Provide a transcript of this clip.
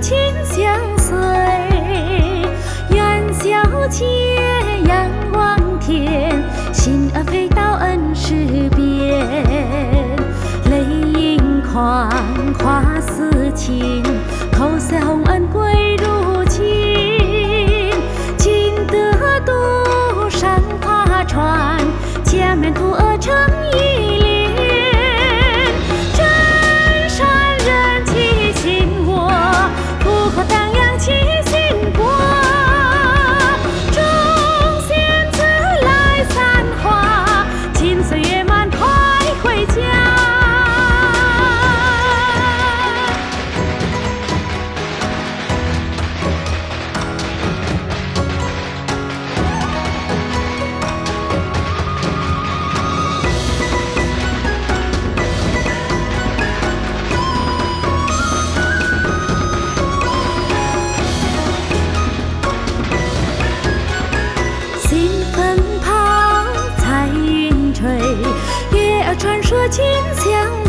情相随。元宵节，阳光天，心儿飞到恩师边，泪盈眶，花似情，口似红恩果。月儿传说，清香。